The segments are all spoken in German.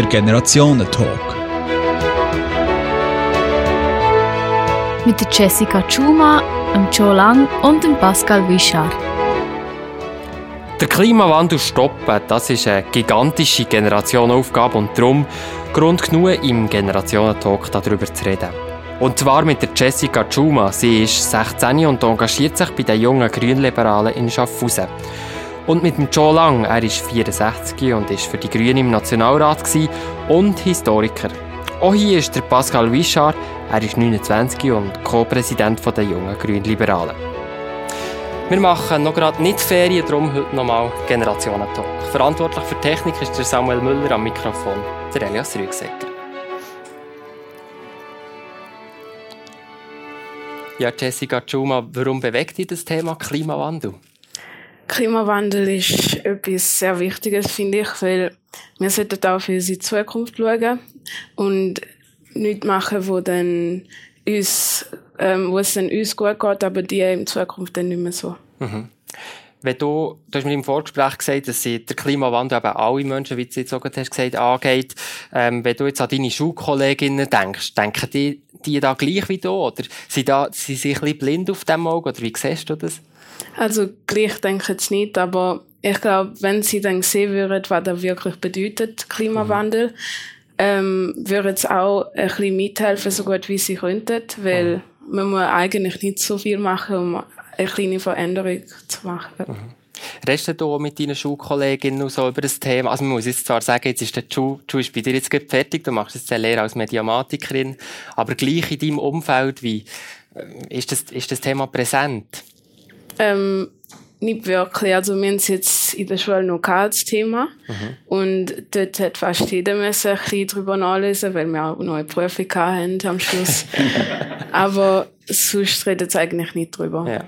der Generationentalk. Mit der Jessica Chuma, dem Joe Lang und dem Pascal Wischard. Der Klimawandel stoppen, das ist eine gigantische Generationenaufgabe und darum Grund genug, im Generationentalk darüber zu reden. Und zwar mit der Jessica Chuma. Sie ist 16 und engagiert sich bei den jungen Grünliberalen in Schaffhausen. Und mit dem Joe Lang, er ist 64 und ist für die Grünen im Nationalrat und Historiker. Auch hier ist der Pascal Wischard, er ist 29 und Co-Präsident der jungen Grünliberalen. Wir machen noch gerade nicht Ferien, darum heute nochmal Generationentalk. Verantwortlich für Technik ist der Samuel Müller am Mikrofon, der Elias Rügsecker. Ja, Jessica Tschuma, warum bewegt dich das Thema Klimawandel? Klimawandel ist etwas sehr Wichtiges, finde ich, weil wir sollten auch für unsere Zukunft schauen und nichts machen, wo dann uns, ähm, wo es dann uns gut geht, aber die in Zukunft dann nicht mehr so. Mhm. Wenn du, du hast mir im Vorgespräch gesagt, dass der Klimawandel eben alle Menschen, wie du jetzt auch hast angeht. Ähm, wenn du jetzt an deine Schulkolleginnen denkst, denken die, die da gleich wie du? Oder sind, da, sind sie ein bisschen blind auf dem Auge? Oder wie siehst du das? Also, gleich denke ich nicht, aber ich glaube, wenn sie dann sehen würden, was das wirklich bedeutet, Klimawandel, mhm ähm, würden sie auch ein bisschen mithelfen, so gut wie sie könnten, weil mhm. man muss eigentlich nicht so viel machen, um eine kleine Veränderung zu machen. Mhm. Redest du mit deinen Schulkolleginnen so über das Thema? Also man muss jetzt zwar sagen, jetzt ist der Schuh, Schuh ist bei dir jetzt fertig, du machst jetzt eine Lehre als Mediamatikerin, aber gleich in deinem Umfeld, wie äh, ist das, ist das Thema präsent? Ähm, nicht wirklich. Also wir haben es jetzt in der Schule noch das Thema. Mhm. Und dort hat fast jeder müssen ein bisschen drüber nachlesen, weil wir auch noch eine Prüfung hatten am Schluss. Aber sonst redet es eigentlich nicht drüber. Ja.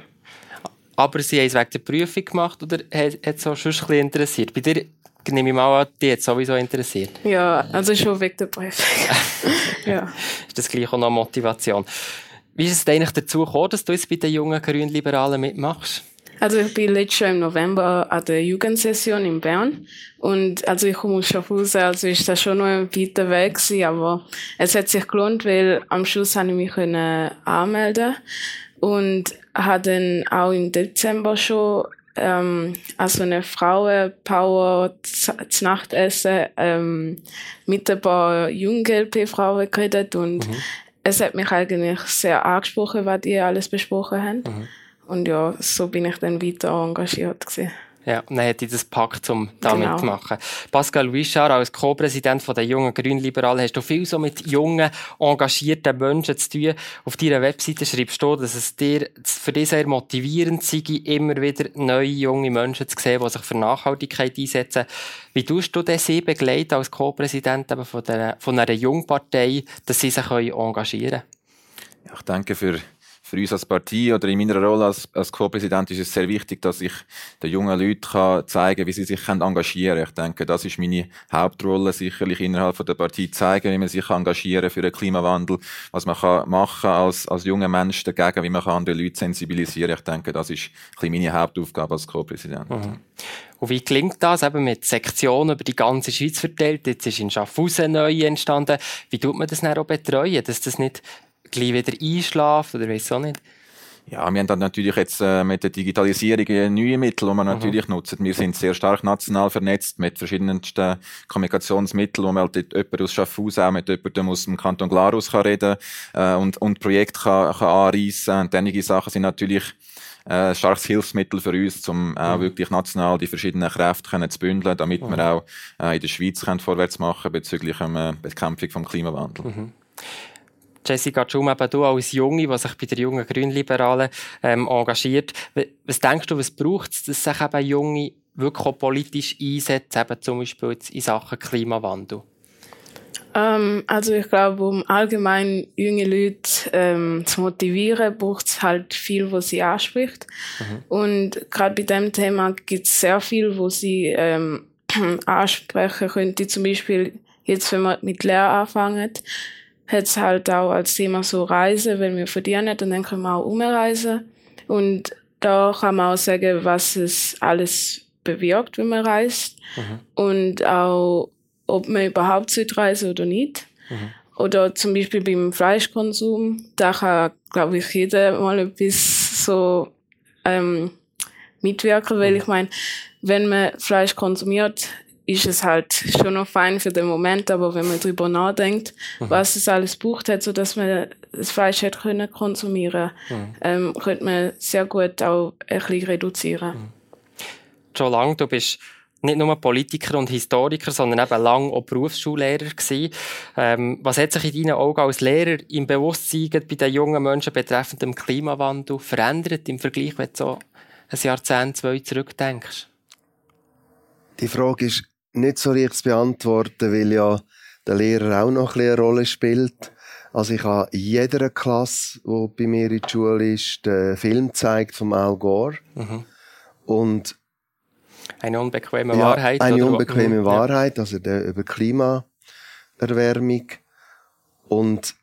Aber Sie haben es wegen der Prüfung gemacht oder hat es auch schon ein bisschen interessiert? Bei dir nehme ich mal an, die hat sowieso interessiert. Ja, also schon wegen der Prüfung. ja. Ist das gleich auch noch Motivation? Wie ist es eigentlich dazu gekommen, dass du jetzt bei den jungen Grünliberalen mitmachst? Also ich bin letztes Jahr im November an der Jugendsession in Bern und also ich komme aus Schaffhausen, also ist das schon noch ein weiter Weg gewesen, aber es hat sich gelohnt, weil am Schluss habe ich mich können anmelden und habe dann auch im Dezember schon ähm, also eine Frauenpower zu Nachtessen ähm, mit ein paar jungen GLP-Frauen geredet und mhm. Es hat mich eigentlich sehr angesprochen, was die alles besprochen haben. Mhm. Und ja, so bin ich dann weiter engagiert. Gewesen. Ja, und dann hat ich das Pakt, um damit genau. zu machen. Pascal Wischard, als Co-Präsident der jungen Grünliberalen, hast du viel so mit jungen, engagierten Menschen zu tun. Auf deiner Webseite schreibst du, dass es dir für dich sehr motivierend sei, immer wieder neue, junge Menschen zu sehen, die sich für Nachhaltigkeit einsetzen. Wie tust du denn sie begleiten als Co-Präsident von, von einer Jungpartei, dass sie sich engagieren können? Ja, ich danke für für uns als Partie oder in meiner Rolle als, als Co-Präsident ist es sehr wichtig, dass ich den jungen Leuten kann zeigen wie sie sich engagieren können. Ich denke, das ist meine Hauptrolle, sicherlich innerhalb der Partie zeigen, wie man sich engagieren für den Klimawandel, was man kann machen als, als junger Mensch dagegen, wie man kann andere Leute sensibilisieren Ich denke, das ist ein meine Hauptaufgabe als Co-Präsident. Mhm. Und wie klingt das eben mit Sektionen über die ganze Schweiz verteilt? Jetzt ist in Schaffhausen neu entstanden. Wie tut man das dann auch betreuen, dass das nicht gleich wieder einschlafen oder weiß auch nicht? Ja, wir haben dann natürlich jetzt äh, mit der Digitalisierung neue Mittel, die natürlich mhm. nutzen. Wir sind sehr stark national vernetzt mit verschiedensten Kommunikationsmitteln, wo man halt jemand aus Schaffhausen auch mit jemandem aus dem Kanton Glarus kann reden äh, und, und Projekte kann, kann anreissen. Und einige Sachen sind natürlich äh, ein starkes Hilfsmittel für uns, um auch mhm. wirklich national die verschiedenen Kräfte können zu bündeln, damit mhm. wir auch äh, in der Schweiz können vorwärts machen bezüglich der äh, Bekämpfung vom Klimawandel. Mhm. Jessica Schum, eben du als Junge, die sich bei der jungen Grünliberalen ähm, engagiert. Was denkst du, was braucht es, dass sich eben Junge wirklich auch politisch einsetzen, eben zum Beispiel in Sachen Klimawandel? Ähm, also ich glaube, um allgemein junge Leute ähm, zu motivieren, braucht es halt viel, was sie anspricht. Mhm. Und gerade bei dem Thema gibt es sehr viel, wo sie ähm, ansprechen könnte. Zum Beispiel jetzt, wenn man mit Lehre anfängt, hat es halt auch als Thema so Reisen, wenn wir verdienen dann können wir auch umreisen. Und da kann man auch sagen, was es alles bewirkt, wenn man reist. Mhm. Und auch ob man überhaupt reisen oder nicht. Mhm. Oder zum Beispiel beim Fleischkonsum, da kann, glaube ich, jeder mal etwas so ähm, mitwirken, weil mhm. ich meine, wenn man Fleisch konsumiert, ist es halt schon noch fein für den Moment, aber wenn man drüber nachdenkt, mhm. was es alles braucht hat, so dass man das Fleisch hätte können konsumieren, mhm. ähm, könnte man sehr gut auch ein bisschen reduzieren. Mhm. Schon lange, du bist nicht nur Politiker und Historiker, sondern eben lang auch Berufsschullehrer gewesen. Ähm, was hat sich in deinen Augen als Lehrer im Bewusstsein bei den jungen Menschen betreffend dem Klimawandel verändert im Vergleich, wenn du so ein Jahrzehnt, zwei zurückdenkst? Die Frage ist nicht so leicht zu beantworten, weil ja der Lehrer auch noch eine Rolle spielt. Also ich habe in jeder Klasse, die bei mir in der Schule ist, den Film gezeigt vom Al Gore. Mhm. Und eine unbequeme ja, Wahrheit. Eine unbequeme mhm. Wahrheit, also der, über Klimaerwärmung. Und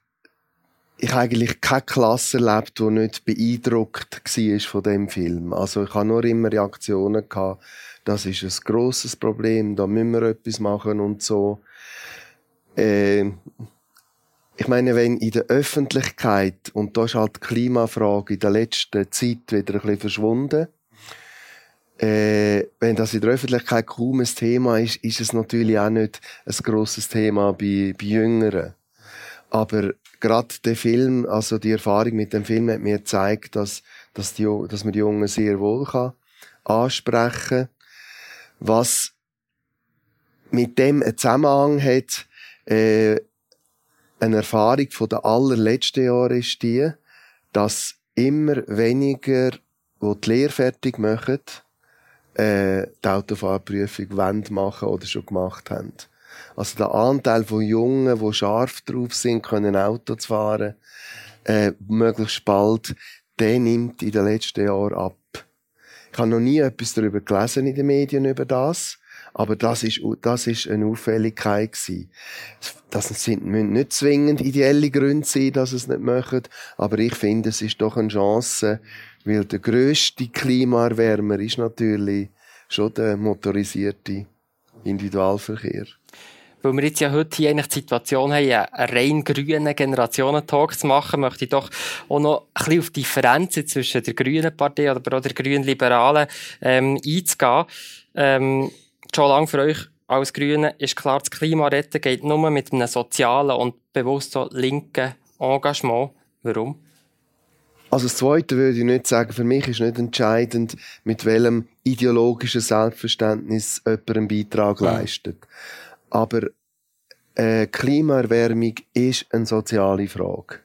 ich habe eigentlich keine Klasse erlebt, die nicht beeindruckt war von dem Film. Also ich habe nur immer Reaktionen gehabt, das ist ein grosses Problem, da müssen wir etwas machen und so. Äh, ich meine, wenn in der Öffentlichkeit, und da ist halt die Klimafrage in der letzten Zeit wieder ein bisschen verschwunden, äh, wenn das in der Öffentlichkeit kaum ein Thema ist, ist es natürlich auch nicht ein grosses Thema bei, bei Jüngeren. Aber gerade der Film, also die Erfahrung mit dem Film hat mir gezeigt, dass, dass, die, dass man die Jungen sehr wohl kann ansprechen Was mit dem einen Zusammenhang hat, äh, eine Erfahrung von den allerletzten Jahren ist die, dass immer weniger, die die Lehre fertig machen, äh, die Autofahrprüfung machen oder schon gemacht haben. Also der Anteil von Jungen, die scharf drauf sind, können Auto zu fahren, äh, möglichst bald, der nimmt in den letzten Jahren ab. Ich habe noch nie etwas darüber gelesen in den Medien über das, aber das ist, das ist eine Auffälligkeit gewesen. Das sind, müssen nicht zwingend ideelle Gründe sein, dass es nicht machen, aber ich finde, es ist doch eine Chance, weil der grösste Klimaerwärmer ist natürlich schon der motorisierte Individualverkehr. Weil wir jetzt ja heute hier eigentlich die Situation haben, einen rein grünen Generationentalk zu machen, möchte ich doch auch noch ein bisschen auf die Differenzen zwischen der grünen Partei oder auch der grünen Liberalen ähm, einzugehen. Ähm, schon lange für euch als Grüne ist klar, das Klimaretten geht nur mit einem sozialen und bewusst so linken Engagement. Warum? Also das Zweite würde ich nicht sagen. Für mich ist nicht entscheidend, mit welchem ideologischen Selbstverständnis jemand einen Beitrag ja. leistet. Aber äh, Klimaerwärmung ist eine soziale Frage.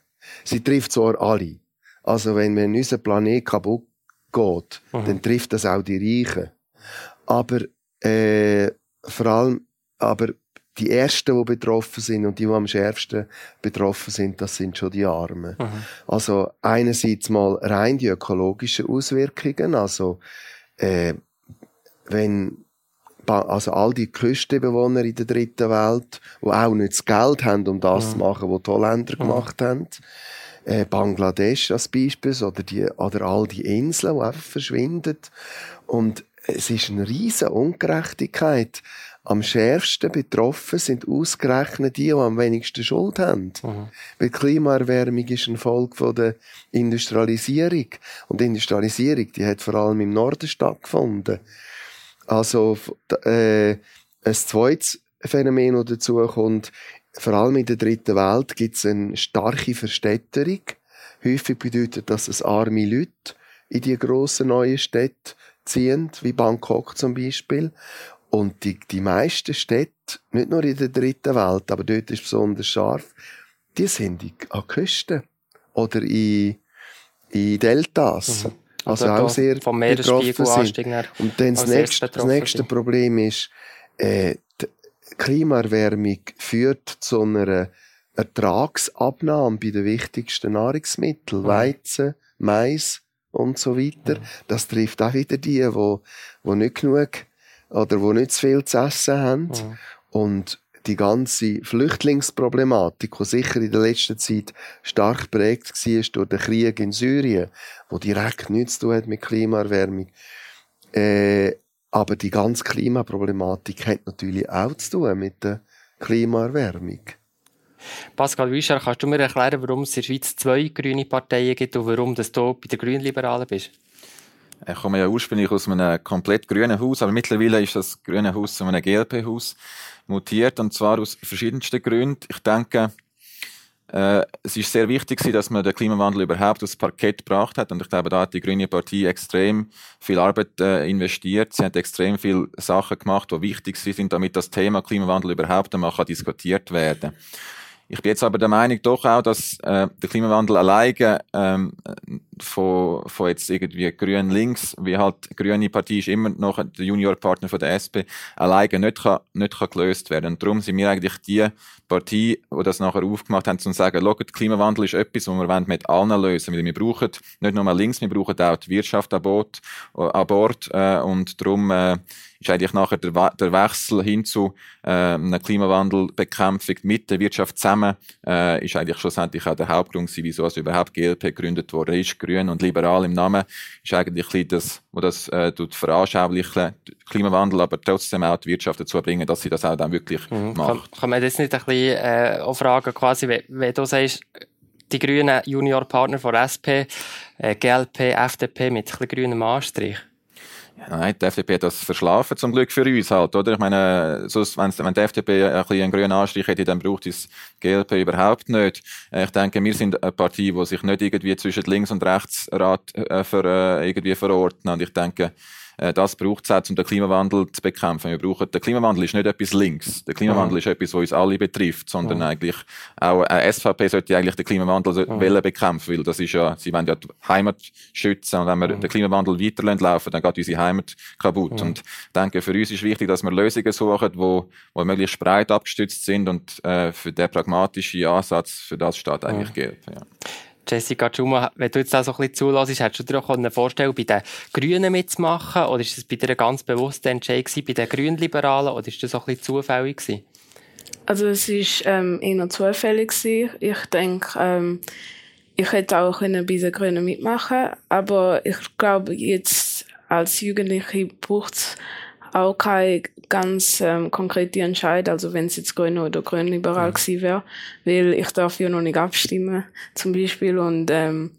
Sie trifft zwar alle. Also wenn, wenn unser Planet kaputt geht, mhm. dann trifft das auch die Reichen. Aber äh, vor allem, aber die ersten, die betroffen sind und die, die am schärfsten betroffen sind, das sind schon die Armen. Mhm. Also einerseits mal rein die ökologischen Auswirkungen, also äh, wenn also all die Küstenbewohner in der dritten Welt, die auch nicht das Geld haben, um das mhm. zu machen, was die Holländer mhm. gemacht haben, äh, Bangladesch als Beispiel, oder, die, oder all die Inseln, die einfach verschwinden. Und es ist eine riesige Ungerechtigkeit am schärfsten betroffen sind ausgerechnet die, die am wenigsten Schuld haben. Mhm. Weil Klimaerwärmung ist eine Folge von der Industrialisierung. Und die Industrialisierung, die hat vor allem im Norden stattgefunden. Also, äh, ein zweites Phänomen, das dazu kommt, vor allem in der dritten Welt gibt es eine starke Verstädterung. Häufig bedeutet das, dass arme Leute in die grossen neuen Städte ziehen, wie Bangkok zum Beispiel. Und die, die meisten Städte, nicht nur in der dritten Welt, aber dort ist es besonders scharf, die sind an Küsten oder in, in Deltas. Mhm. Also, auch sehr vom betroffen sind. Und dann das nächste, das nächste Problem ist, äh, die Klimaerwärmung führt zu einer Ertragsabnahme bei den wichtigsten Nahrungsmitteln, mhm. Weizen, Mais und so weiter. Mhm. Das trifft auch wieder die, die, die nicht genug oder die nicht zu viel zu essen haben. Mhm. Und die ganze Flüchtlingsproblematik, die sicher in der letzten Zeit stark prägt war durch den Krieg in Syrien, wo direkt nichts zu tun hat mit Klimaerwärmung. Äh, aber die ganze Klimaproblematik hat natürlich auch zu tun mit der Klimaerwärmung. Pascal Wüscher, kannst du mir erklären, warum es in der Schweiz zwei grüne Parteien gibt und warum du bei den Grünliberalen bist? Ich komme ja ursprünglich aus einem komplett grünen Haus, aber mittlerweile ist das grüne Haus zu einem GLP-Haus mutiert und zwar aus verschiedensten Gründen. Ich denke, äh, es ist sehr wichtig, dass man den Klimawandel überhaupt aufs Parkett gebracht hat und ich glaube, da hat die Grüne Partei extrem viel Arbeit äh, investiert. Sie hat extrem viele Sachen gemacht, die wichtig sind, damit das Thema Klimawandel überhaupt einmal diskutiert werden kann. Ich bin jetzt aber der Meinung doch auch, dass äh, der Klimawandel alleine ähm, von, von jetzt irgendwie grün links, wie halt die grüne Partei ist immer noch der Juniorpartner von der SP, alleine nicht kann, nicht kann gelöst werden. Und darum sind wir eigentlich die Partei, die das nachher aufgemacht haben, zu sagen, schaut, Klimawandel ist etwas, was wir mit allen lösen weil wir brauchen nicht nur mal links, wir brauchen auch die Wirtschaft an Bord, an Bord äh, und darum äh, ist eigentlich nachher der, der Wechsel hin zu äh, einer Klimawandelbekämpfung mit der Wirtschaft zusammen, äh, ist eigentlich schlussendlich auch der Hauptgrund wieso es überhaupt GLP gegründet worden ist. Grün und liberal im Namen ist eigentlich das, wo das äh, tut veranschaulichen, Klimawandel, aber trotzdem auch die Wirtschaft dazu bringen, dass sie das auch dann wirklich mhm. macht. Kann, kann man das nicht ein bisschen äh, auch fragen, quasi, wenn, wenn du sagst, die grünen Juniorpartner von SP, äh, GLP, FDP mit ein bisschen grünem Anstrich? Nein, die FDP hat das verschlafen, zum Glück für uns halt, oder? Ich meine, sonst, wenn die FDP ein bisschen einen grünen Anstrich hätte, dann braucht es GLP überhaupt nicht. Ich denke, wir sind eine Partei, die sich nicht irgendwie zwischen links und rechts Rat äh, für, äh, irgendwie verordnet. Und ich denke, äh, das braucht es auch, um den Klimawandel zu bekämpfen. Wir brauchen, der Klimawandel ist nicht etwas links. Der Klimawandel mhm. ist etwas, was uns alle betrifft, sondern mhm. eigentlich auch eine SVP sollte eigentlich den Klimawandel mhm. bekämpfen, weil das ist ja, sie wollen ja die Heimat schützen und wenn wir mhm. den Klimawandel weiter laufen, dann geht unsere Heimat kaputt. Und ich denke, für uns ist wichtig, dass wir Lösungen suchen, wo, wo möglichst breit abgestützt sind und äh, für den pragmatischen Ansatz, für das steht eigentlich. Geld. Ja. Jessica Schuma, wenn du jetzt auch so ein bisschen zulässt, hättest du dir auch vorstellen bei den Grünen mitzumachen? Oder ist das bei dir ein ganz bewusster Entscheid bei den Grünliberalen? Oder ist das auch ein bisschen zufällig gewesen? Also es war ähm, eher zufällig. Gewesen. Ich denke, ähm, ich hätte auch bei den Grünen mitmachen aber ich glaube, jetzt als Jugendliche braucht es auch keine ganz ähm, konkrete Entscheidung, also wenn es jetzt grün oder grün-liberal gewesen wäre, weil ich darf ja noch nicht abstimmen, zum Beispiel, und ähm,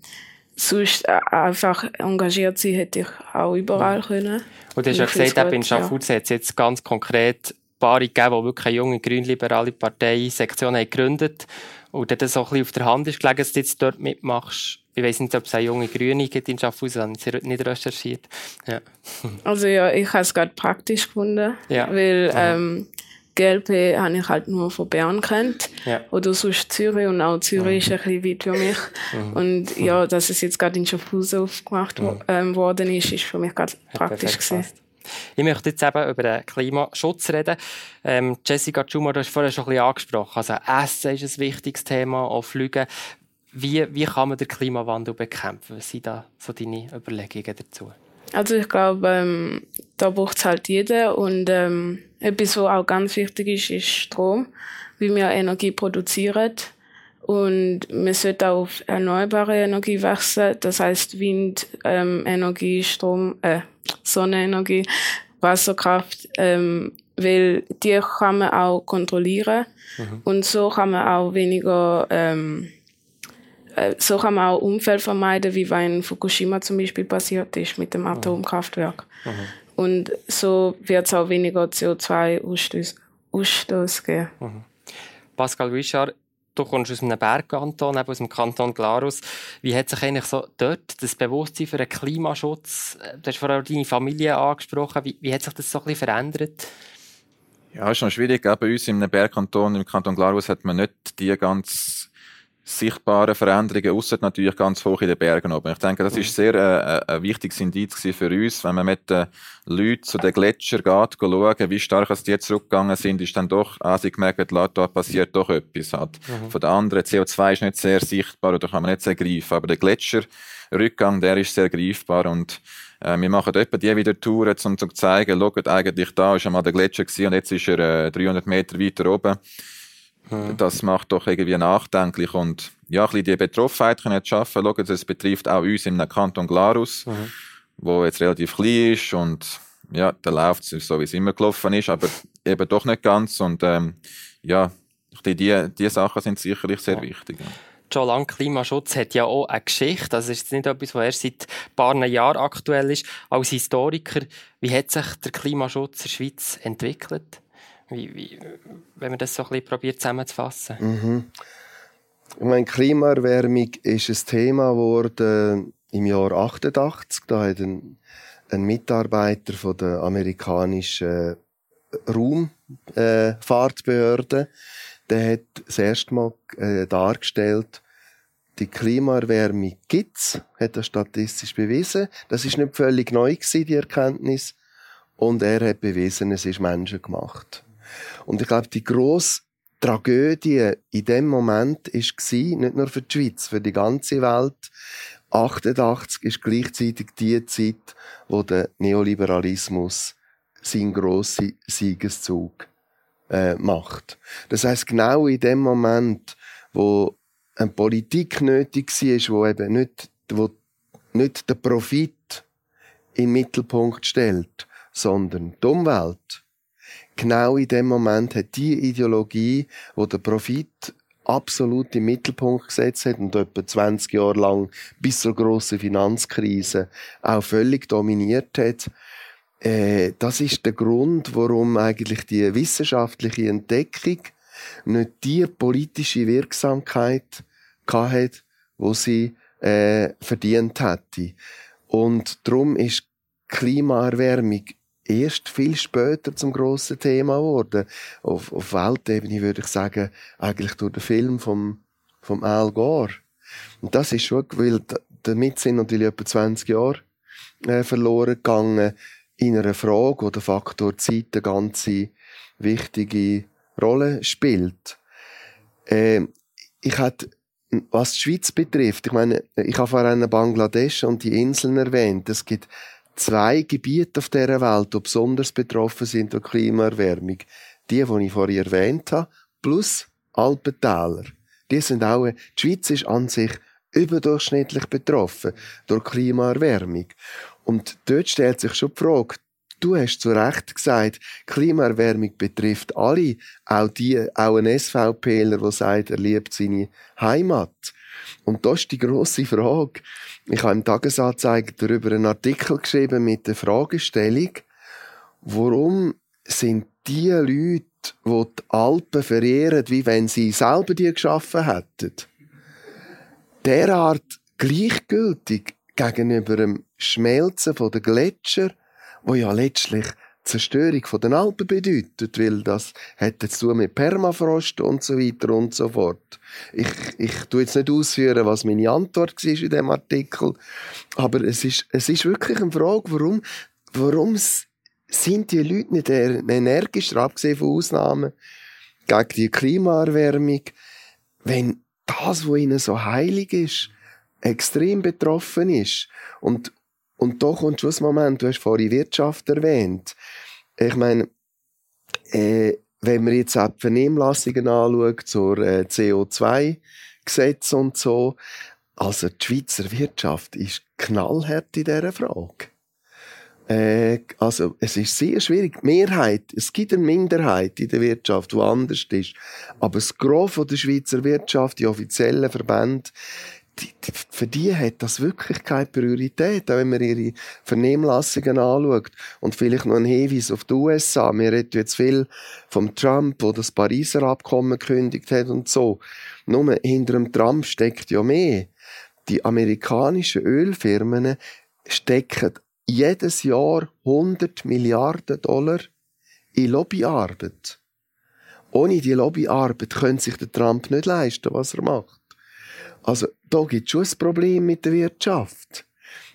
sonst äh, einfach engagiert sein hätte ich auch überall können. Und du hast ja gesagt, gut, in Schaffhausen ja. hat jetzt ganz konkret Paare gegeben, die wirklich eine junge grün-liberale Partei-Sektion gegründet und dann so ein bisschen auf der Hand ist gelegen, dass du jetzt dort mitmachst ich weiß nicht, ob es eine junge Grüne gibt in Schaffhausen, habe ich nicht recherchiert. Ja. Also ja, ich habe es gerade praktisch gefunden, ja. weil ähm, GLP habe ich halt nur von Bern kennt ja. oder sonst Zürich und auch Zürich mhm. ist ein bisschen weit für mich. Mhm. Und ja, dass es jetzt gerade in Schaffhausen aufgemacht mhm. ähm, worden ist, ist für mich gerade praktisch gewesen. Ich möchte jetzt eben über den Klimaschutz reden. Ähm, Jessica Schumer, du hast vorher schon ein bisschen angesprochen. Also Essen ist ein wichtiges Thema, auch Flüge. Wie, wie kann man den Klimawandel bekämpfen? Was sind da so deine Überlegungen dazu? Also ich glaube, ähm, da braucht es halt jeder und ähm, etwas, was auch ganz wichtig ist, ist Strom, wie wir Energie produzieren und man sollte auch auf erneuerbare Energie wechseln, das heißt Windenergie, ähm, Strom, äh, Sonnenenergie, Wasserkraft, ähm, weil die kann man auch kontrollieren mhm. und so kann man auch weniger ähm, äh, so kann man auch Unfälle vermeiden, wie wenn in Fukushima zum Beispiel passiert ist mit dem mhm. Atomkraftwerk. Mhm. Und so wird es auch weniger CO2-Ausstoß geben. Mhm. Pascal Wischard, du kommst aus einem Bergkanton, aus dem Kanton Glarus. Wie hat sich eigentlich so dort das Bewusstsein für den Klimaschutz, äh, du hast vorher deine Familie angesprochen, wie, wie hat sich das so ein bisschen verändert? Ja, ist schon schwierig. Bei uns im Bergkanton, im Kanton Glarus, hat man nicht die ganz sichtbaren Veränderungen, ausser natürlich ganz hoch in den Bergen oben. Ich denke, das mhm. ist sehr äh, ein wichtiges Indiz für uns, wenn man mit den Leuten zu den Gletschern geht, schauen, wie stark die jetzt zurückgegangen sind, ist dann doch, als ich gemerkt habe, da passiert doch etwas. Halt. Mhm. Von den anderen, CO2 ist nicht sehr sichtbar oder kann man nicht sehr greifen, aber der Gletscherrückgang, der ist sehr greifbar und äh, wir machen etwa die wieder Touren, um zu zeigen, schaut, eigentlich da ist einmal der Gletscher gewesen und jetzt ist er äh, 300 Meter weiter oben. Mhm. Das macht doch irgendwie nachdenklich und ja, ein bisschen die Betroffenheit können schaffen. Schauen, das betrifft auch uns im Kanton Glarus, mhm. wo jetzt relativ klein ist und ja, der läuft so, wie es immer gelaufen ist, aber eben doch nicht ganz. Und ähm, ja, die, die Sachen sind sicherlich sehr ja. wichtig. Ja. Schon lange Klimaschutz hat ja auch eine Geschichte. Das ist nicht etwas, was erst seit ein paar Jahren aktuell ist. Als Historiker, wie hat sich der Klimaschutz in der Schweiz entwickelt? Wie, wie, wenn man das so ein bisschen probiert zusammenzufassen. Mhm. Ich meine, Klimaerwärmung ist ein Thema geworden im Jahr 88. Da hat ein, ein Mitarbeiter von der amerikanischen Raumfahrtbehörde, äh, der hat das erste Mal äh, dargestellt, die Klimaerwärmung gibt's, hat er statistisch bewiesen. Das ist nicht völlig neu gewesen, die Erkenntnis. Und er hat bewiesen, es ist menschengemacht. Und ich glaube, die grosse Tragödie in dem Moment ist gsi, nicht nur für die Schweiz, für die ganze Welt. 88 ist gleichzeitig die Zeit, wo der Neoliberalismus seinen grossen Siegeszug äh, macht. Das heißt genau in dem Moment, wo eine Politik nötig war, wo eben nicht, wo nicht den Profit im Mittelpunkt stellt, sondern die Umwelt. Genau in dem Moment hat die Ideologie, wo der Profit absolut im Mittelpunkt gesetzt hat und etwa 20 Jahre lang bis zur grossen Finanzkrise auch völlig dominiert hat, äh, das ist der Grund, warum eigentlich die wissenschaftliche Entdeckung nicht die politische Wirksamkeit hat, wo sie äh, verdient hätte. Und darum ist Klimaerwärmung erst viel später zum grossen Thema geworden. Auf, auf Weltebene würde ich sagen, eigentlich durch den Film vom, vom Al Gore. Und das ist schon, weil damit sind natürlich etwa 20 Jahre äh, verloren gegangen in einer Frage, wo der Faktor Zeit eine ganze wichtige Rolle spielt. Äh, ich hatte, was die Schweiz betrifft, ich meine, ich habe vorhin Bangladesch und die Inseln erwähnt. Es gibt zwei Gebiete auf dieser Welt, die besonders betroffen sind durch Klimaerwärmung. Die, die ich vorhin erwähnt habe, plus Alpentäler. Die sind auch, die Schweiz ist an sich überdurchschnittlich betroffen durch Klimaerwärmung. Und dort stellt sich schon die Frage, du hast zu Recht gesagt, Klimaerwärmung betrifft alle, auch die, auch ein SVPler, der sagt, er liebt seine Heimat. Und das ist die grosse Frage. Ich habe im Tagesanzeiger darüber einen Artikel geschrieben mit der Fragestellung, warum sind die Leute, die die Alpen verehren, wie wenn sie selber die geschaffen hätten, derart gleichgültig gegenüber dem Schmelzen der Gletscher, wo ja letztlich Zerstörung den Alpen bedeutet, weil das hat zu tun mit Permafrost und so weiter und so fort. Ich, ich tu jetzt nicht ausführen, was meine Antwort war in dem Artikel, aber es ist, es ist wirklich eine Frage, warum, warum sind die Leute nicht energischer, abgesehen von Ausnahmen, gegen die Klimaerwärmung, wenn das, was ihnen so heilig ist, extrem betroffen ist. Und, und da kommt schon das Moment, du hast vorhin Wirtschaft erwähnt. Ich meine, äh, wenn man jetzt auch die Vernehmlassungen anschaut zur äh, CO2-Gesetz und so, also die Schweizer Wirtschaft ist knallhart in dieser Frage. Äh, also, es ist sehr schwierig. Mehrheit, es gibt eine Minderheit in der Wirtschaft, die anders ist. Aber das Gros der Schweizer Wirtschaft, die offiziellen Verbände, die, die, für die hat das wirklich keine Priorität, auch wenn man ihre Vernehmlassungen anschaut. Und vielleicht noch ein Hinweis auf die USA. Wir reden jetzt viel vom Trump, der das Pariser Abkommen gekündigt hat und so. Nur hinter dem Trump steckt ja mehr. Die amerikanischen Ölfirmen stecken jedes Jahr 100 Milliarden Dollar in Lobbyarbeit. Ohne die Lobbyarbeit könnte sich der Trump nicht leisten, was er macht. Also, da gibt es schon ein Problem mit der Wirtschaft.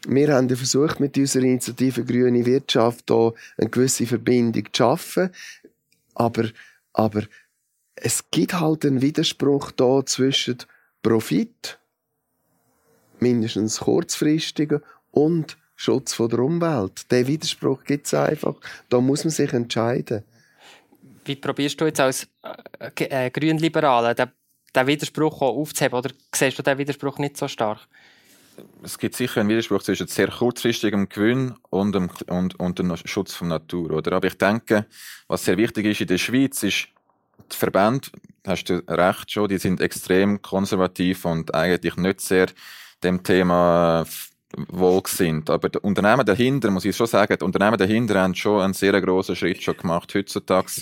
Wir haben versucht, mit unserer Initiative Grüne Wirtschaft hier eine gewisse Verbindung zu schaffen. Aber, aber es gibt halt einen Widerspruch da zwischen Profit, mindestens kurzfristigen, und Schutz der Umwelt. Der Widerspruch gibt es einfach. Da muss man sich entscheiden. Wie probierst du jetzt als äh, äh Grünliberaler den den Widerspruch aufzuheben? Oder siehst du den Widerspruch nicht so stark? es gibt sicher einen Widerspruch zwischen sehr kurzfristigem Gewinn und dem, und, und dem Schutz von Natur, oder? Aber ich denke, was sehr wichtig ist in der Schweiz, ist, die Verbände, hast du recht schon, die sind extrem konservativ und eigentlich nicht sehr dem Thema wohl sind. Aber die Unternehmen dahinter, muss ich schon sagen, die Unternehmen dahinter haben schon einen sehr grossen Schritt schon gemacht. Heutzutage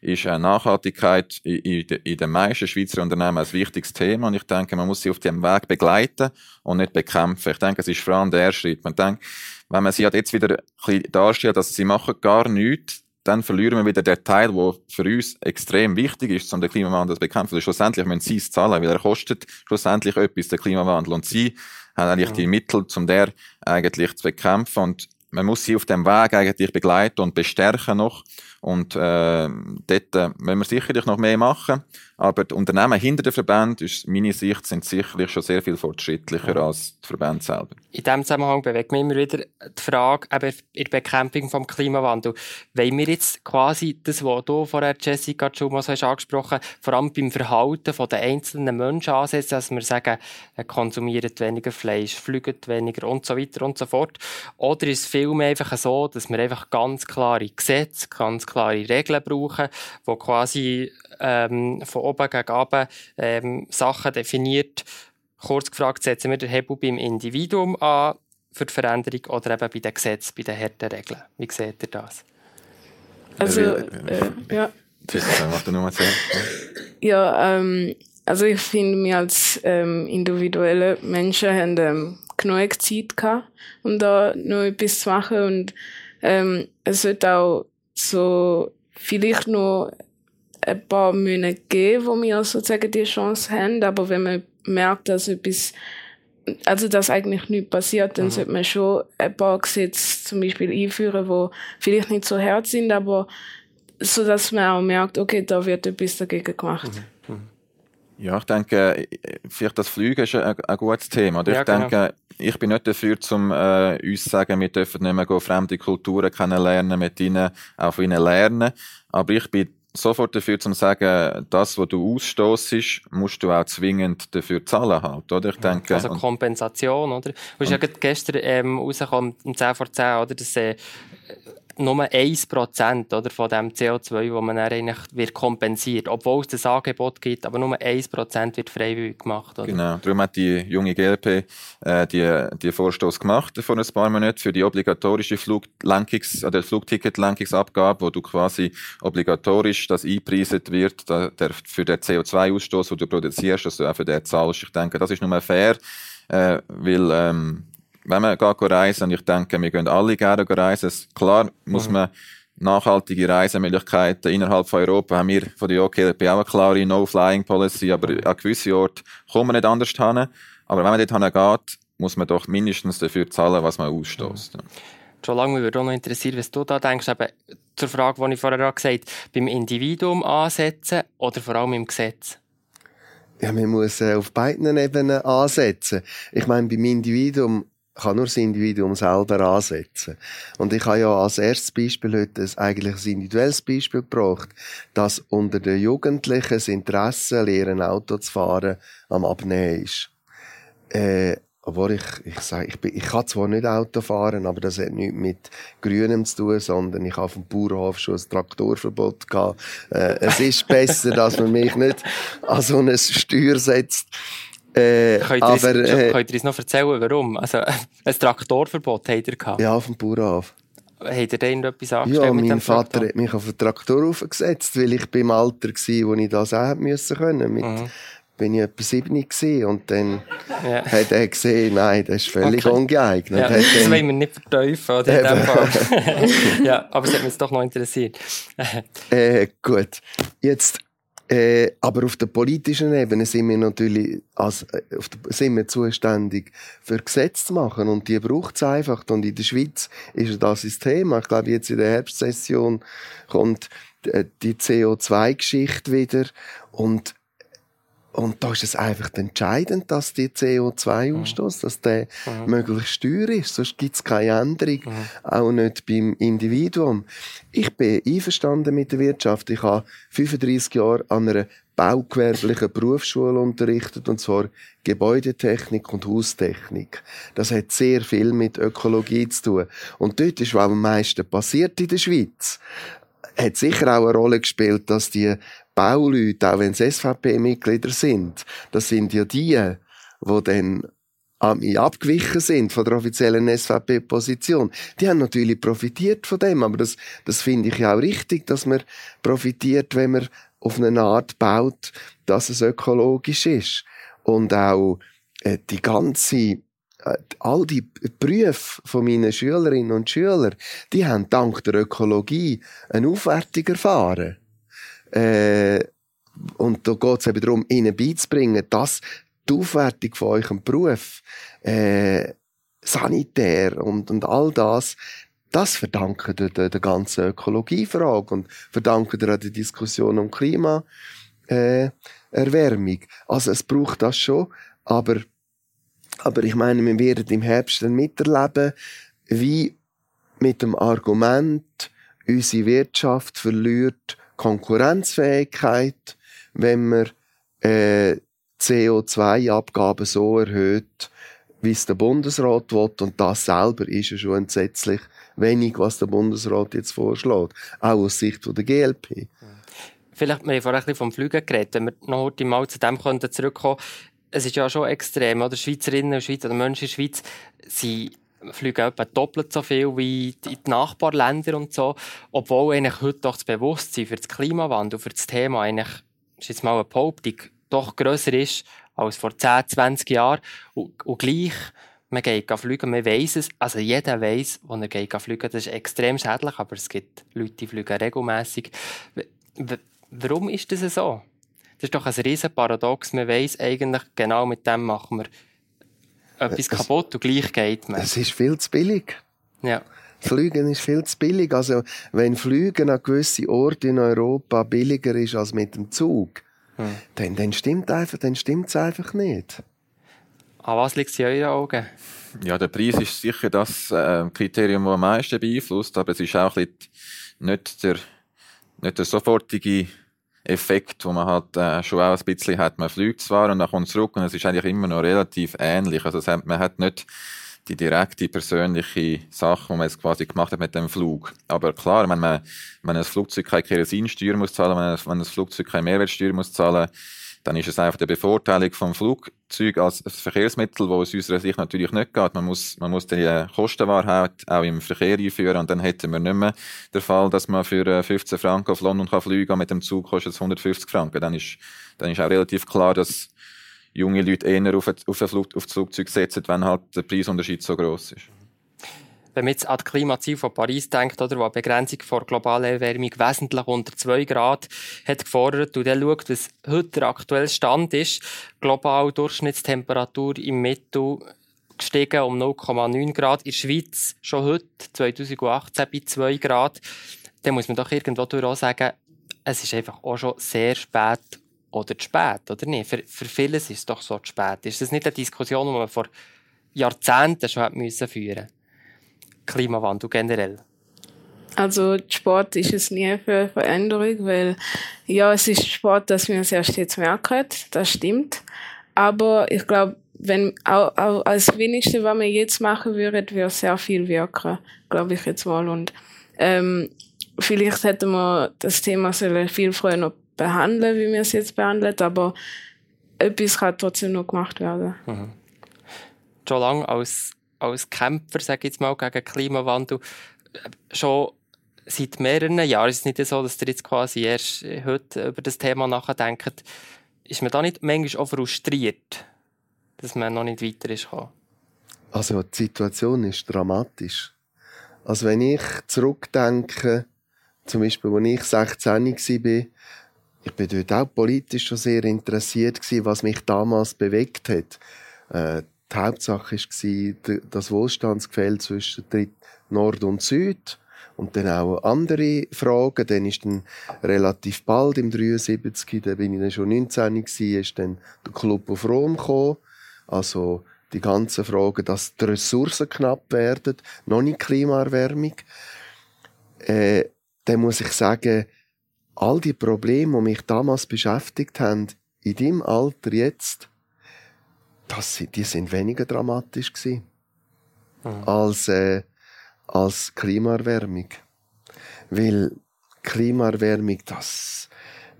ist Nachhaltigkeit in, in den meisten Schweizer Unternehmen ein wichtiges Thema und ich denke, man muss sie auf dem Weg begleiten und nicht bekämpfen. Ich denke, es ist vor allem der Schritt. Man denkt, wenn man sie halt jetzt wieder ein bisschen darstellt, dass sie machen gar nichts, dann verlieren wir wieder den Teil, der für uns extrem wichtig ist, um den Klimawandel zu bekämpfen. Also schlussendlich müssen sie es zahlen, weil er kostet schlussendlich etwas, der Klimawandel. Und sie haben eigentlich die Mittel, um der eigentlich zu bekämpfen. Und man muss sie auf dem Weg eigentlich begleiten und bestärken noch. Und äh, dort äh, müssen wir sicherlich noch mehr machen. Aber die Unternehmen hinter den Verbänden, aus meiner Sicht, sind sicherlich schon sehr viel fortschrittlicher ja. als die Verbände selber. In diesem Zusammenhang bewegt mich immer wieder die Frage eben in der Bekämpfung des Klimawandels. Wollen wir jetzt quasi das, was du vorher, Jessica Schumas, hast angesprochen vor allem beim Verhalten der einzelnen Menschen ansetzen, dass wir sagen, äh, konsumiert weniger Fleisch, fliegt weniger und so weiter und so fort? Oder ist es vielmehr einfach so, dass wir einfach ganz klare Gesetze, ganz klare Regeln brauchen, die quasi ähm, von oben gegen unten ähm, Sachen definiert. Kurz gefragt, setzen wir den Hebel beim Individuum an für die Veränderung oder eben bei den Gesetzen, bei den harten Regeln? Wie seht ihr das? Also, äh, ja. Ja, ähm, also ich finde, wir als ähm, individuelle Menschen haben ähm, genug Zeit gehabt, um da noch etwas zu machen und ähm, es wird auch so vielleicht noch ein paar Monate geben, wo wir sozusagen die Chance haben, aber wenn man merkt, dass etwas also dass eigentlich nichts passiert, dann mhm. sollte man schon ein paar Gesetze zum Beispiel einführen, wo vielleicht nicht so hart sind, aber so dass man auch merkt, okay, da wird etwas dagegen gemacht. Mhm. Mhm. Ja, ich denke, vielleicht das Fliegen ist ein, ein gutes Thema. Ja, ich genau. denke, ich bin nicht dafür, um äh, uns zu sagen, wir dürfen nicht mehr gehen, fremde Kulturen kennenlernen, mit ihnen, auch von ihnen lernen. Aber ich bin sofort dafür zu sagen, das, was du ausstoßest, musst du auch zwingend dafür zahlen halt, oder? Ich denke, also Kompensation, oder? Du hast ja gestern ähm, rausgekommen, um 10 vor 10, oder? Das, äh, nur 1% oder, von dem CO2, das man dann eigentlich wird kompensiert Obwohl es das Angebot gibt, aber nur 1% wird freiwillig gemacht. Oder? Genau, darum hat die junge GLP äh, die, die Vorstoß gemacht vor ein paar Monaten für die obligatorische Fluglenkungs-, oder Flugticketlenkungsabgabe, wo du quasi obligatorisch das einpreiset wird, da, der, für den CO2-Ausstoß, den du produzierst, dass du auch für den zahlst. Ich denke, das ist nur fair, äh, weil ähm, wenn man geht reisen, und ich denke, wir gehen alle gerne reisen, klar muss mhm. man nachhaltige Reisemöglichkeiten innerhalb von Europa haben wir von der OKLP auch eine klare No-Flying-Policy, aber an gewissen Orten kommen wir nicht anders hin. Aber wenn man dort geht, muss man doch mindestens dafür zahlen, was man ausstößt. Mhm. Schon lange würde auch noch interessieren, was du da denkst, eben zur Frage, die ich vorher auch gesagt habe, beim Individuum ansetzen oder vor allem im Gesetz? Ja, man muss äh, auf beiden Ebenen ansetzen. Ich meine, beim Individuum kann nur das Individuum selber ansetzen. Und ich habe ja als erstes Beispiel heute eigentlich ein individuelles Beispiel gebracht, dass unter den Jugendlichen das Interesse, lernen Auto zu fahren, am Abnehmen ist. Äh, obwohl ich, ich sage, ich, bin, ich kann zwar nicht Auto fahren, aber das hat nichts mit Grünem zu tun, sondern ich habe dem Bauernhof schon ein Traktorverbot gehabt. Äh, es ist besser, dass man mich nicht an so eine Steuer setzt. Äh, könnt, aber, ihr uns, äh, könnt ihr uns noch erzählen, warum? Also, ein Traktorverbot habt ihr gehabt? Ja, auf dem Bauernhof. Habt ihr da irgendetwas angestellt Ja, mein Vater Traktor? hat mich auf den Traktor aufgesetzt, weil ich beim Alter war, wo ich das auch müssen können. Mit, mhm. bin ich etwa sieben gewesen und dann ja. hat er gesehen, nein, das ist völlig okay. ungeeignet. Ja, das dann, wollen wir nicht verteufeln, oder? In dem Fall. ja, aber es hat mich doch noch interessiert. äh, gut. Jetzt, äh, aber auf der politischen Ebene sind wir natürlich als, äh, auf der, sind wir zuständig für Gesetze zu machen und die braucht es einfach und in der Schweiz ist das das Thema. Ich glaube jetzt in der Herbstsession kommt äh, die CO2-Geschichte wieder und Und da ist es einfach entscheidend, dass die CO2-Ausstoß, mhm. dass der mhm. möglichst teuer ist. Sonst gibt es keine Änderung. Mhm. Auch nicht beim Individuum. Ich bin einverstanden mit der Wirtschaft. Ich habe 35 Jahre an einer baugewerblichen Berufsschule unterrichtet, und zwar Gebäudetechnik und Haustechnik. Das hat sehr viel mit Ökologie zu tun. Und dort ist, was am meisten passiert in der Schweiz hat sicher auch eine Rolle gespielt, dass die Bauleute, auch wenn es SVP-Mitglieder sind, das sind ja die, die dann abgewichen sind von der offiziellen SVP-Position. Die haben natürlich profitiert von dem, aber das, das finde ich ja auch richtig, dass man profitiert, wenn man auf eine Art baut, dass es ökologisch ist. Und auch äh, die ganze all die Berufe von meinen Schülerinnen und Schülern, die haben dank der Ökologie eine Aufwertung erfahren. Äh, und da geht es eben darum, ihnen beizubringen, dass die Aufwertung von eurem Beruf, äh, sanitär und, und all das, das verdanken der, der, der ganzen Ökologiefrage und verdanken der der Diskussion um Klimaerwärmung. Äh, also es braucht das schon, aber, aber ich meine, wir werden im Herbst dann miterleben, wie mit dem Argument, unsere Wirtschaft verliert Konkurrenzfähigkeit, wenn man äh, CO2-Abgaben so erhöht, wie es der Bundesrat will. Und das selber ist ja schon entsetzlich wenig, was der Bundesrat jetzt vorschlägt. Auch aus Sicht der GLP. Vielleicht, wir haben vorhin ein bisschen vom Flügen geredet. Wenn wir noch heute mal zu dem zurückkommen es ist ja schon extrem, oder? Schweizerinnen und Schweizer, oder Menschen in der Schweiz, sie fliegen etwa doppelt so viel wie in die Nachbarländer und so. Obwohl eigentlich heute doch das Bewusstsein für das Klimawandel, für das Thema eigentlich, ist jetzt mal eine Behauptung, doch grösser ist als vor 10, 20 Jahren. Und, und gleich, man geht fliegen, man weiss es, also jeder weiss, wo er geht fliegen, das ist extrem schädlich, aber es gibt Leute, die fliegen regelmässig. Warum ist das so? Das ist doch ein riesen Paradox. Man weiss eigentlich, genau mit dem machen wir etwas kaputt und gleich geht man. Es ist viel zu billig. Ja. Fliegen ist viel zu billig. Also, wenn Fliegen an gewisse Orte in Europa billiger ist als mit dem Zug, hm. dann, dann stimmt einfach, dann stimmt's einfach nicht. An was liegt es in euren Augen? Ja, der Preis ist sicher das äh, Kriterium, das am meisten beeinflusst, aber es ist auch ein nicht der, nicht der sofortige Effekt, wo man halt äh, schon auch ein bisschen hat. Man fliegt zwar und dann kommt zurück und es ist eigentlich immer noch relativ ähnlich. Also hat, man hat nicht die direkte persönliche Sache, die man jetzt quasi gemacht hat mit dem Flug. Aber klar, wenn man, wenn ein Flugzeug keine Kerosinsteuer muss zahlen, wenn ein, wenn ein Flugzeug keine Mehrwertsteuer muss zahlen, dann ist es einfach die Bevorteilung vom Flugzeug als Verkehrsmittel, wo aus unserer Sicht natürlich nicht geht. Man muss, man muss die Kostenwahrheit auch im Verkehr einführen und dann hätten wir nicht mehr den Fall, dass man für 15 äh, Franken auf London kann fliegen kann, mit dem Zug kostet es 150 Franken. Dann ist, dann ist auch relativ klar, dass junge Leute eher auf, auf, Flug, auf Flugzeug setzen, wenn halt der Preisunterschied so groß ist wenn man jetzt an das Klimaziel von Paris denkt, oder, wo eine Begrenzung vor globaler Erwärmung wesentlich unter 2 Grad hat gefordert und dann schaut, was heute der aktuelle Stand ist, global Durchschnittstemperatur im Mittel gestiegen um 0,9 Grad, in der Schweiz schon heute, 2018, bei 2 Grad, dann muss man doch irgendwo auch sagen, es ist einfach auch schon sehr spät oder zu spät, oder nicht? Für, für vieles ist es doch so zu spät. Ist das nicht eine Diskussion, die man vor Jahrzehnten schon hat führen Klimawandel generell? Also Sport ist es nie für Veränderung, weil ja, es ist Sport, dass wir es erst jetzt merken, das stimmt. Aber ich glaube, wenn auch, auch als wenigste, was wir jetzt machen würden, würde sehr viel wirken, glaube ich jetzt mal. Und ähm, vielleicht hätten wir das Thema viel früher noch behandeln, wie wir es jetzt behandeln, aber etwas kann trotzdem noch gemacht werden. Mhm. Schon lange als als Kämpfer, sage ich jetzt mal, gegen Klimawandel, schon seit mehreren Jahren, ist es nicht so, dass ihr jetzt quasi erst heute über das Thema nachdenkt, ist man da nicht manchmal auch frustriert, dass man noch nicht weiter ist gekommen? Also die Situation ist dramatisch. Also wenn ich zurückdenke, zum Beispiel, als ich 16 war, ich bin dort auch politisch schon sehr interessiert was mich damals bewegt hat. Äh, die Hauptsache war das Wohlstandsgefälle zwischen Nord und Süd. und dann auch andere Fragen. Dann ist dann relativ bald, im 73, da bin ich dann schon 19 gewesen, ist dann der Club auf Rom gekommen. Also, die ganzen Fragen, dass die Ressourcen knapp werden, noch nicht Klimaerwärmung. Äh, dann muss ich sagen, all die Probleme, die mich damals beschäftigt haben, in deinem Alter jetzt, das, die sind weniger dramatisch gewesen. Mhm. Als, äh, als Klimaerwärmung. Weil Klimaerwärmung, das,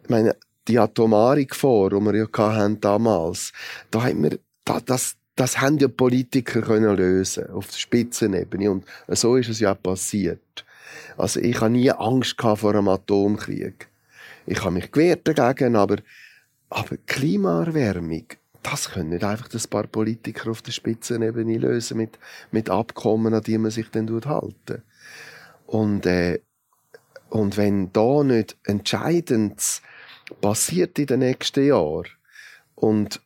ich meine, die atomare Gefahr, die wir ja hatten damals, da haben wir, da, das, das haben ja Politiker können lösen auf der Spitzenebene und so ist es ja passiert. Also ich habe nie Angst vor einem Atomkrieg. Ich habe mich gewehrt dagegen, aber, aber Klimaerwärmung, das können nicht einfach ein paar Politiker auf der Spitzenebene lösen mit, mit Abkommen, an die man sich dann halten. Und, äh, und wenn da nicht Entscheidendes passiert in den nächsten Jahren und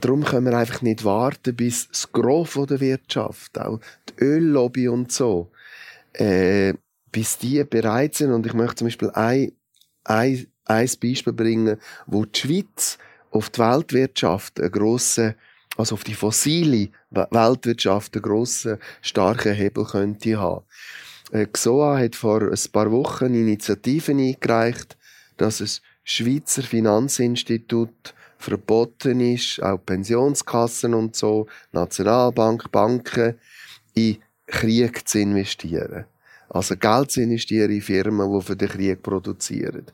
darum können wir einfach nicht warten, bis das Gros der Wirtschaft, auch die Öllobby und so, äh, bis die bereit sind. Und ich möchte zum Beispiel ein, ein, ein Beispiel bringen, wo die Schweiz auf die Weltwirtschaft eine grosse, also auf die fossile Weltwirtschaft einen grossen, starken Hebel könnte haben. Äh, XOA hat vor ein paar Wochen Initiativen eingereicht, dass es Schweizer Finanzinstitut verboten ist, auch Pensionskassen und so, Nationalbank, Banken, in Krieg zu investieren. Also Geld zu investieren in Firmen, die für den Krieg produzieren.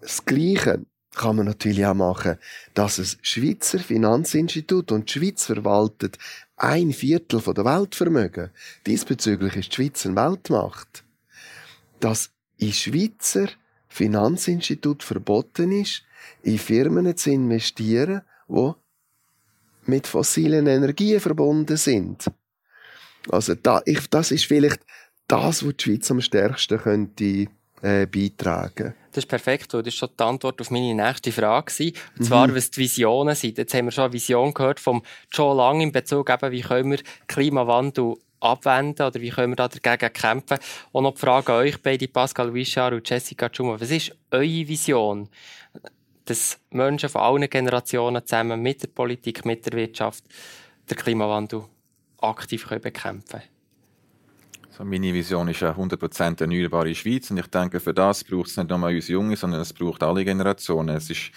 Das Gleiche kann man natürlich auch machen, dass es Schweizer Finanzinstitut und die Schweiz verwaltet ein Viertel von der Weltvermögen. Diesbezüglich ist die Schweiz eine Weltmacht. Dass in Schweizer Finanzinstitut verboten ist, in Firmen zu investieren, die mit fossilen Energien verbunden sind. Also da, ich, das ist vielleicht das, was die Schweiz am stärksten könnte äh, beitragen. Das ist perfekt, das war schon die Antwort auf meine nächste Frage. Und zwar, mhm. was die Visionen sind. Jetzt haben wir schon eine Vision gehört vom Joe Lang in Bezug eben, wie können wir Klimawandel abwenden oder wie können wir da dagegen kämpfen. Und noch die Frage an euch beide, Pascal Wischar und Jessica Schuma. Was ist eure Vision, dass Menschen von allen Generationen zusammen mit der Politik, mit der Wirtschaft den Klimawandel aktiv bekämpfen können? So, meine Vision ist eine 100% erneuerbare Schweiz und ich denke, für das braucht es nicht nur uns Junge, sondern es braucht alle Generationen. Es ist,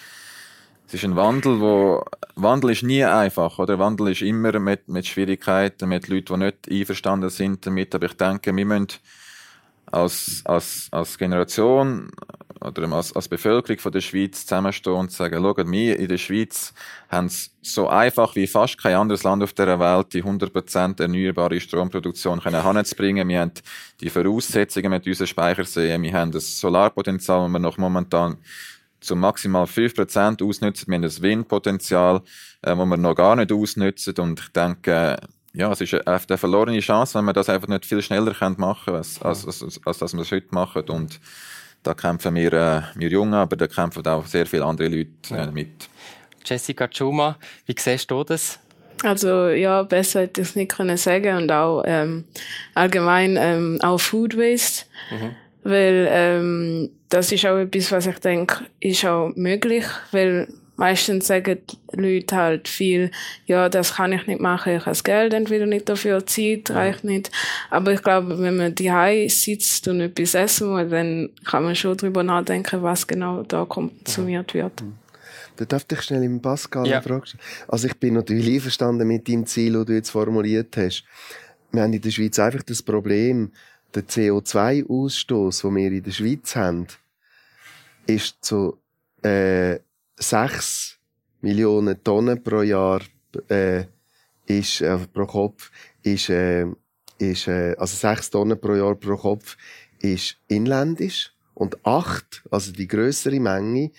es ist ein Wandel, wo Wandel ist nie einfach, oder? Wandel ist immer mit, mit Schwierigkeiten, mit Leuten, die nicht einverstanden sind damit, aber ich denke, wir müssen als, als, als Generation oder als, als Bevölkerung von der Schweiz zusammenstehen und sagen, schaut, wir in der Schweiz haben es so einfach wie fast kein anderes Land auf der Welt, die 100% erneuerbare Stromproduktion können heranzubringen. Wir haben die Voraussetzungen mit unseren Speicherseen, wir haben das Solarpotenzial, das wir noch momentan zu maximal 5% ausnutzen. Wir haben das Windpotenzial, äh, das wir noch gar nicht ausnutzen. Und ich denke, ja, es ist eine verlorene Chance, wenn wir das einfach nicht viel schneller machen können, als, als, als, als, als wir es heute machen. Und da kämpfen wir, äh, wir Jungen, aber da kämpfen auch sehr viele andere Leute äh, mit. Jessica Schuma, wie siehst du das? Also ja, besser hätte ich es nicht können sagen und auch ähm, allgemein ähm, auch Food Waste, mhm. weil ähm, das ist auch etwas, was ich denke, ist auch möglich, weil meistens sagen Leute halt viel, ja, das kann ich nicht machen, ich habe das Geld entweder nicht dafür, Zeit reicht nicht. Aber ich glaube, wenn man die sitzt und etwas essen muss, dann kann man schon darüber nachdenken, was genau da konsumiert wird. Mhm. Da darf ich schnell im Pascal ja. fragen. Also ich bin natürlich einverstanden mit dem Ziel, das du jetzt formuliert hast. Wir haben in der Schweiz einfach das Problem, der CO2-Ausstoß, den wir in der Schweiz haben, ist zu äh, 6 Millionen Tonnen pro Jahr äh, ist, äh, pro Kopf ist, äh, ist äh, also 6 Tonnen pro Jahr pro Kopf ist inländisch und 8, also die größere Menge,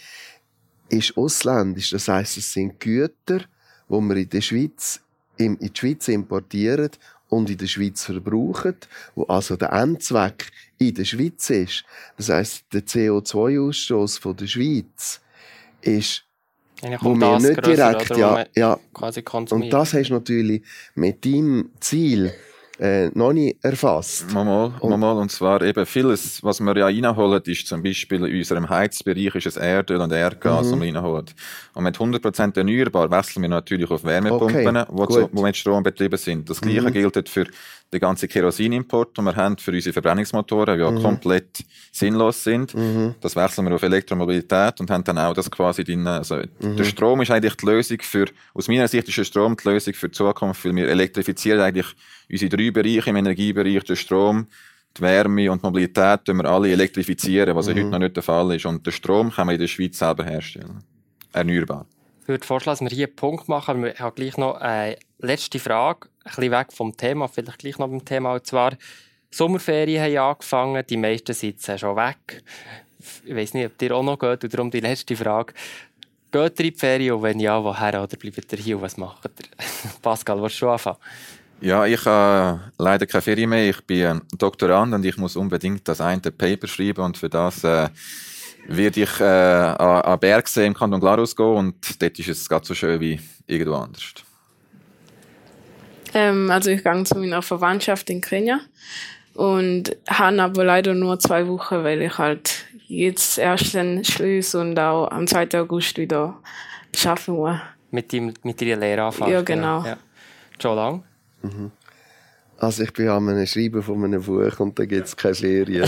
ist ausländisch. Das heißt, es sind Güter, wo wir in der Schweiz in die Schweiz importieren und in der Schweiz verbrauchen, wo also der Endzweck in der Schweiz ist. Das heißt, der CO2-Ausstoß von der Schweiz ist, wo wir nicht direkt, ja, ja. Quasi und das hast du natürlich mit deinem Ziel äh, noch nicht erfasst. Mal, mal, mal, und zwar eben vieles, was wir ja reinholen, ist zum Beispiel in unserem Heizbereich ist es Erdöl und Erdgas, mhm. das wir reinholen. Und mit 100% erneuerbar wechseln wir natürlich auf Wärmepumpen, okay, wo, zu, wo mit Strom betrieben sind. Das Gleiche mhm. gilt für den ganzen Kerosinimport, den wir haben für unsere Verbrennungsmotoren, die ja mhm. komplett sinnlos sind. Mhm. Das wechseln wir auf Elektromobilität und haben dann auch das quasi drin. Also, mhm. Der Strom ist eigentlich die Lösung für, aus meiner Sicht ist der Strom die Lösung für die Zukunft, weil wir elektrifizieren eigentlich unsere drei Bereiche im Energiebereich, den Strom, die Wärme und die Mobilität, wir alle elektrifizieren, was mhm. heute noch nicht der Fall ist. Und den Strom kann man in der Schweiz selber herstellen. Erneuerbar. Ich würde vorschlagen, dass wir hier einen Punkt machen. Ich habe gleich noch eine letzte Frage, ein bisschen weg vom Thema, vielleicht gleich noch beim Thema. Und zwar, Sommerferien haben angefangen, die meisten sitzen schon weg. Ich weiß nicht, ob ihr auch noch geht, und darum die letzte Frage. Geht ihr in die Ferien und wenn ja, woher oder bleibt ihr hier und was macht ihr? Pascal, willst du anfangen? Ja, ich habe leider keine Ferien mehr. Ich bin Doktorand und ich muss unbedingt das eine Paper schreiben und für das äh, werde ich äh, an, an Bergsee im Kanton Glarus gehen und dort ist es gerade so schön wie irgendwo anders. Ähm, also ich gehe zu meiner Verwandtschaft in Kenia und habe aber leider nur zwei Wochen, weil ich halt jetzt erst dann schließe und auch am 2. August wieder arbeiten muss. Mit, dem, mit deiner Lehre anfangen? Ja, genau. Ja. Schon lang? Mhm. Also ich bin an einem Schreiben von einem Buch und da gibt es keine Ferien.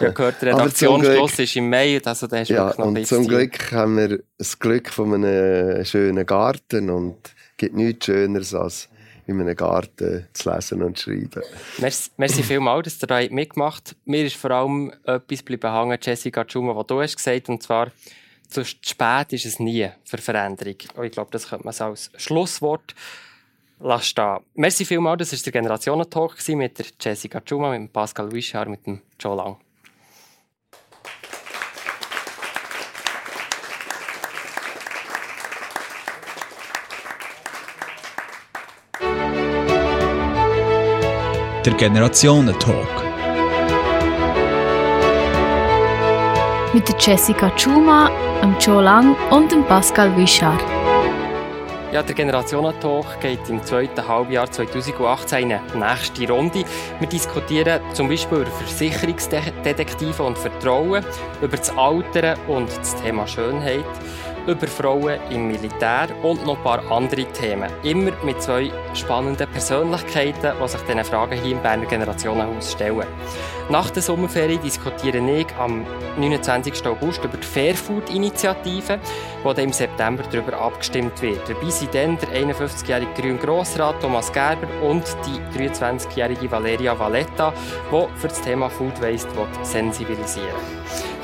ja, gehört, der Redaktionsschluss ist im Mai, also da hast ja, noch und zum Glück haben wir das Glück von einem schönen Garten und es gibt nichts Schöneres als in einem Garten zu lesen und zu schreiben. Merci, merci vielmals, dass ihr da mitgemacht habt. Mir ist vor allem etwas bleiben hängen, Jessica Tschuma, was du hast gesagt, und zwar, zu spät ist es nie für Veränderung. Und ich glaube, das könnte man als Schlusswort lass stehen. Merci vielmals, das war der Generationentalk mit der Jessica Tschuma, mit dem Pascal Wischar, mit dem Joe Lang. Der Generationentalk. Mit der Jessica Tschuma, dem Joe Lang und dem Pascal Wischar. Ja, der Generationentalk geht im zweiten Halbjahr 2018 in eine nächste Runde. Wir diskutieren zum Beispiel über Versicherungsdetektive und Vertrauen, über das Altern und das Thema Schönheit, über Frauen im Militär und noch ein paar andere Themen. Immer mit zwei spannenden Persönlichkeiten, die sich diesen Fragen hier im Berner Generationenhaus stellen. Nach der Sommerferien diskutiere ich am 29. August über die Fairfood-Initiative, wo dann im September darüber abgestimmt wird. Dabei sind dann der 51-jährige grüne Grossrat Thomas Gerber und die 23-jährige Valeria Valletta, die für das Thema Food Waste sensibilisieren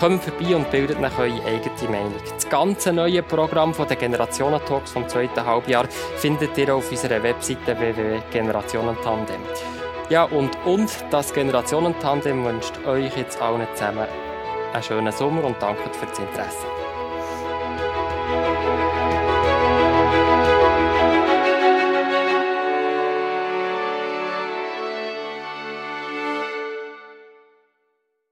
Kommt vorbei und bildet nach eure eigene Meinung. Das ganze neue Programm der Generationen-Talks vom zweiten Halbjahr findet ihr auf unserer Webseite www.generationentandem. Ja, und, und das Generationentandem wünscht euch jetzt allen zusammen einen schönen Sommer und danke für das Interesse.